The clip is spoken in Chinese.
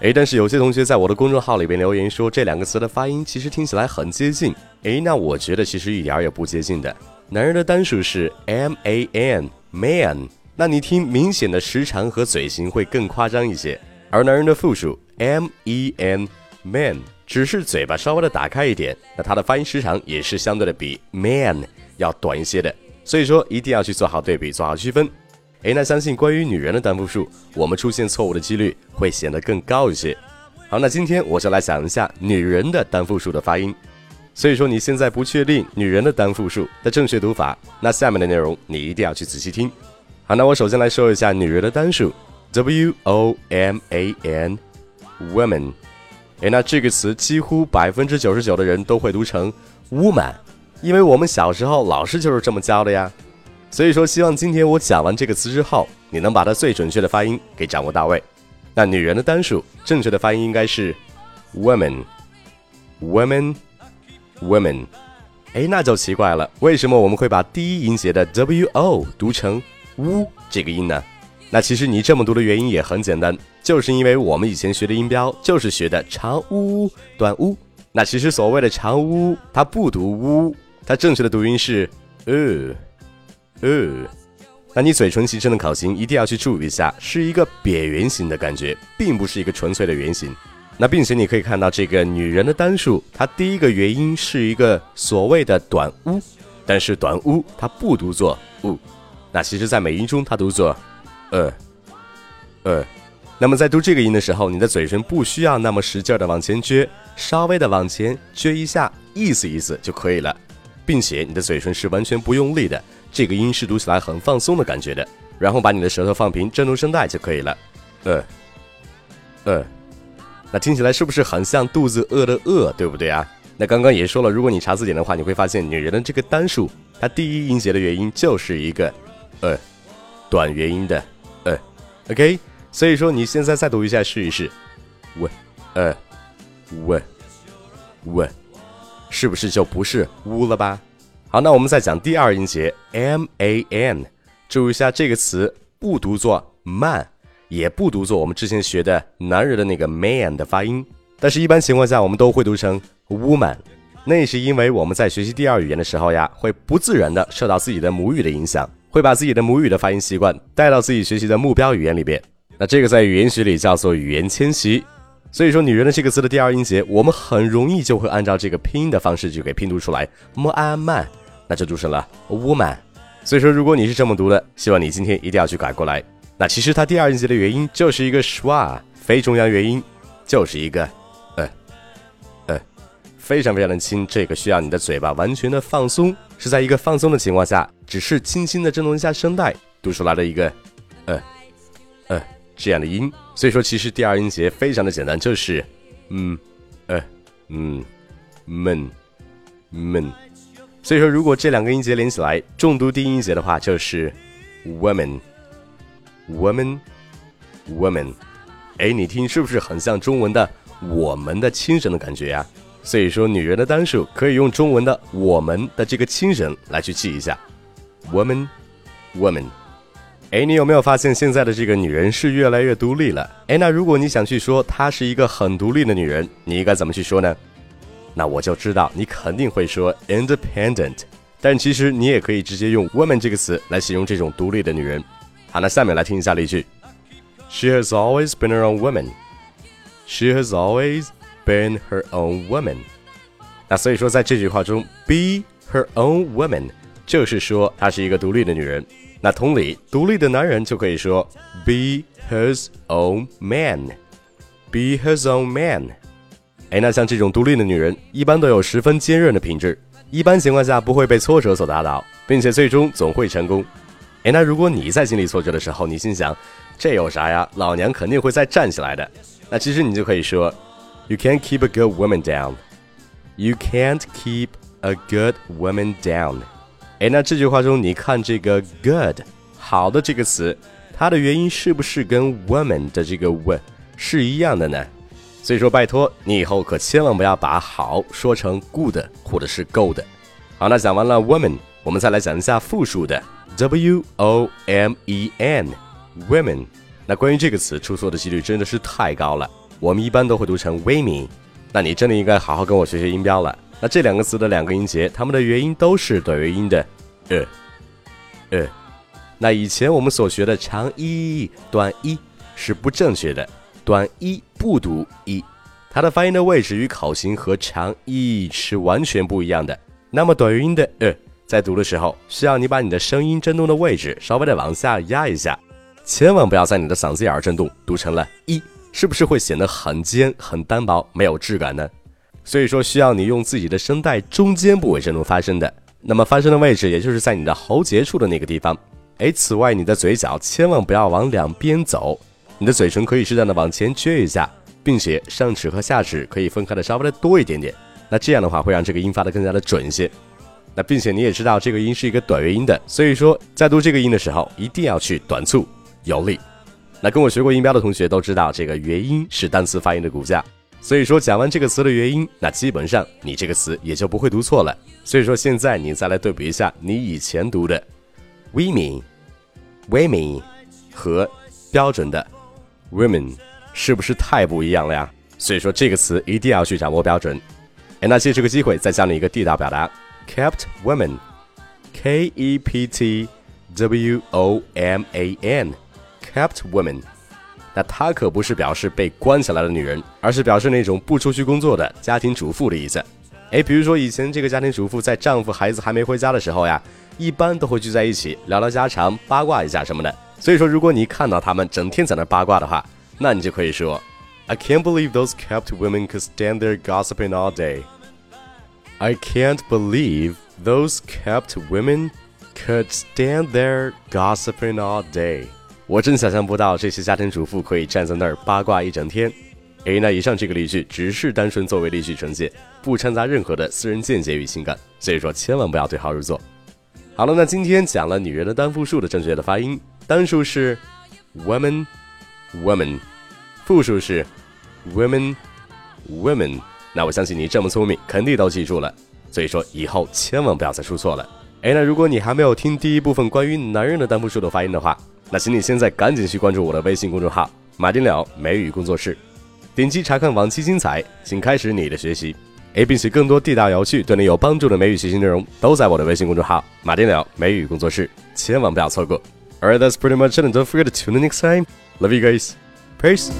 诶，但是有些同学在我的公众号里边留言说，这两个词的发音其实听起来很接近。诶，那我觉得其实一点也不接近的。男人的单数是 m a n man，那你听明显的时长和嘴型会更夸张一些。而男人的复数 m e n man，只是嘴巴稍微的打开一点，那它的发音时长也是相对的比 man 要短一些的。所以说一定要去做好对比，做好区分。诶，那相信关于女人的单复数，我们出现错误的几率会显得更高一些。好，那今天我就来讲一下女人的单复数的发音。所以说你现在不确定女人的单复数的正确读法，那下面的内容你一定要去仔细听。好，那我首先来说一下女人的单数，w o m a n，woman。诶，那这个词几乎百分之九十九的人都会读成 woman，因为我们小时候老师就是这么教的呀。所以说，希望今天我讲完这个词之后，你能把它最准确的发音给掌握到位。那女人的单数正确的发音应该是 women，women，women。哎，那就奇怪了，为什么我们会把第一音节的 w o 读成 u 这个音呢？那其实你这么读的原因也很简单，就是因为我们以前学的音标就是学的长 u，、短 u。那其实所谓的长 u，，它不读 u，，它正确的读音是呃。呃，那你嘴唇形成的口型一定要去注意一下，是一个扁圆形的感觉，并不是一个纯粹的圆形。那并且你可以看到这个女人的单数，它第一个元音是一个所谓的短呜，但是短呜它不读作呜，那其实在美音中它读作呃呃。那么在读这个音的时候，你的嘴唇不需要那么使劲的往前撅，稍微的往前撅一下，意思意思就可以了，并且你的嘴唇是完全不用力的。这个音是读起来很放松的感觉的，然后把你的舌头放平，震动声带就可以了。呃，呃，那听起来是不是很像肚子饿的饿，对不对啊？那刚刚也说了，如果你查字典的话，你会发现女人的这个单数，它第一音节的元音就是一个呃，短元音的呃。OK，所以说你现在再读一下试一试，喂，呃，喂，喂，是不是就不是呜了吧？好，那我们再讲第二音节 m a n，注意一下这个词不读作 man，也不读作我们之前学的男人的那个 man 的发音，但是一般情况下我们都会读成 woman。那是因为我们在学习第二语言的时候呀，会不自然的受到自己的母语的影响，会把自己的母语的发音习惯带到自己学习的目标语言里边。那这个在语言学里叫做语言迁徙。所以说，女人的这个字的第二音节，我们很容易就会按照这个拼音的方式就给拼读出来，m a man，那就读成了 woman。所以说，如果你是这么读的，希望你今天一定要去改过来。那其实它第二音节的元音就是一个 schwa，非中央元音，就是一个呃呃，非常非常的轻。这个需要你的嘴巴完全的放松，是在一个放松的情况下，只是轻轻的震动一下声带，读出来的一个呃呃。这样的音，所以说其实第二音节非常的简单，就是嗯呃嗯闷闷。所以说如果这两个音节连起来，重读第一音节的话，就是 woman woman woman。哎，你听是不是很像中文的我们的轻声的感觉呀？所以说女人的单数可以用中文的我们的这个轻声来去记一下，woman woman。哎，你有没有发现现在的这个女人是越来越独立了？哎，那如果你想去说她是一个很独立的女人，你应该怎么去说呢？那我就知道你肯定会说 independent，但其实你也可以直接用 woman 这个词来形容这种独立的女人。好，那下面来听一下例句：She has always been her own woman. She has always been her own woman. 那所以说在这句话中，be her own woman 就是说她是一个独立的女人。那同理，独立的男人就可以说 be his own man，be his own man。哎，那像这种独立的女人，一般都有十分坚韧的品质，一般情况下不会被挫折所打倒，并且最终总会成功。哎，那如果你在经历挫折的时候，你心想这有啥呀？老娘肯定会再站起来的。那其实你就可以说，You can't keep a good woman down. You can't keep a good woman down。哎，那这句话中，你看这个 good 好的这个词，它的元音是不是跟 woman 的这个 w 是一样的呢？所以说，拜托你以后可千万不要把好说成 good 或者是 good。好，那讲完了 woman，我们再来讲一下复数的 w o m e n，women。那关于这个词出错的几率真的是太高了，我们一般都会读成 women。那你真的应该好好跟我学学音标了。那这两个词的两个音节，它们的元音都是短元音的呃呃。那以前我们所学的长一短一是不正确的，短一不读一，它的发音的位置与口型和长一是完全不一样的。那么短元音的呃，在读的时候，需要你把你的声音振动的位置稍微的往下压一下，千万不要在你的嗓子眼儿振动，读成了一，是不是会显得很尖、很单薄、没有质感呢？所以说，需要你用自己的声带中间部位振动发声的。那么发声的位置，也就是在你的喉结处的那个地方。哎，此外，你的嘴角千万不要往两边走，你的嘴唇可以适当的往前撅一下，并且上齿和下齿可以分开的稍微的多一点点。那这样的话，会让这个音发的更加的准一些。那并且你也知道，这个音是一个短元音的，所以说在读这个音的时候，一定要去短促有力。那跟我学过音标的同学都知道，这个元音是单词发音的骨架。所以说，讲完这个词的原因，那基本上你这个词也就不会读错了。所以说，现在你再来对比一下你以前读的 women、women 和标准的 women，是不是太不一样了呀？所以说，这个词一定要去掌握标准。哎，那借这个机会再教你一个地道表达：kept woman，k e p t w o m a n，kept woman。那她可不是表示被关起来的女人，而是表示那种不出去工作的家庭主妇的意思。哎，比如说以前这个家庭主妇在丈夫孩子还没回家的时候呀，一般都会聚在一起聊聊家常、八卦一下什么的。所以说，如果你看到他们整天在那八卦的话，那你就可以说：I can't believe those kept women could stand there gossiping all day. I can't believe those kept women could stand there gossiping all day. 我真想象不到这些家庭主妇可以站在那儿八卦一整天。诶，那以上这个例句只是单纯作为例句呈现，不掺杂任何的私人见解与情感，所以说千万不要对号入座。好了，那今天讲了女人的单复数的正确的发音，单数是 woman，woman，复数是 women，women。那我相信你这么聪明，肯定都记住了。所以说以后千万不要再出错了。诶，那如果你还没有听第一部分关于男人的单复数的发音的话，那请你现在赶紧去关注我的微信公众号“马丁了美语工作室”，点击查看往期精彩，请开始你的学习。A 并且更多地道有趣、对你有帮助的美语学习内容都在我的微信公众号“马丁了美语工作室”，千万不要错过。Alright, that's pretty much it. And don't forget to tune in next time. Love you guys. Peace.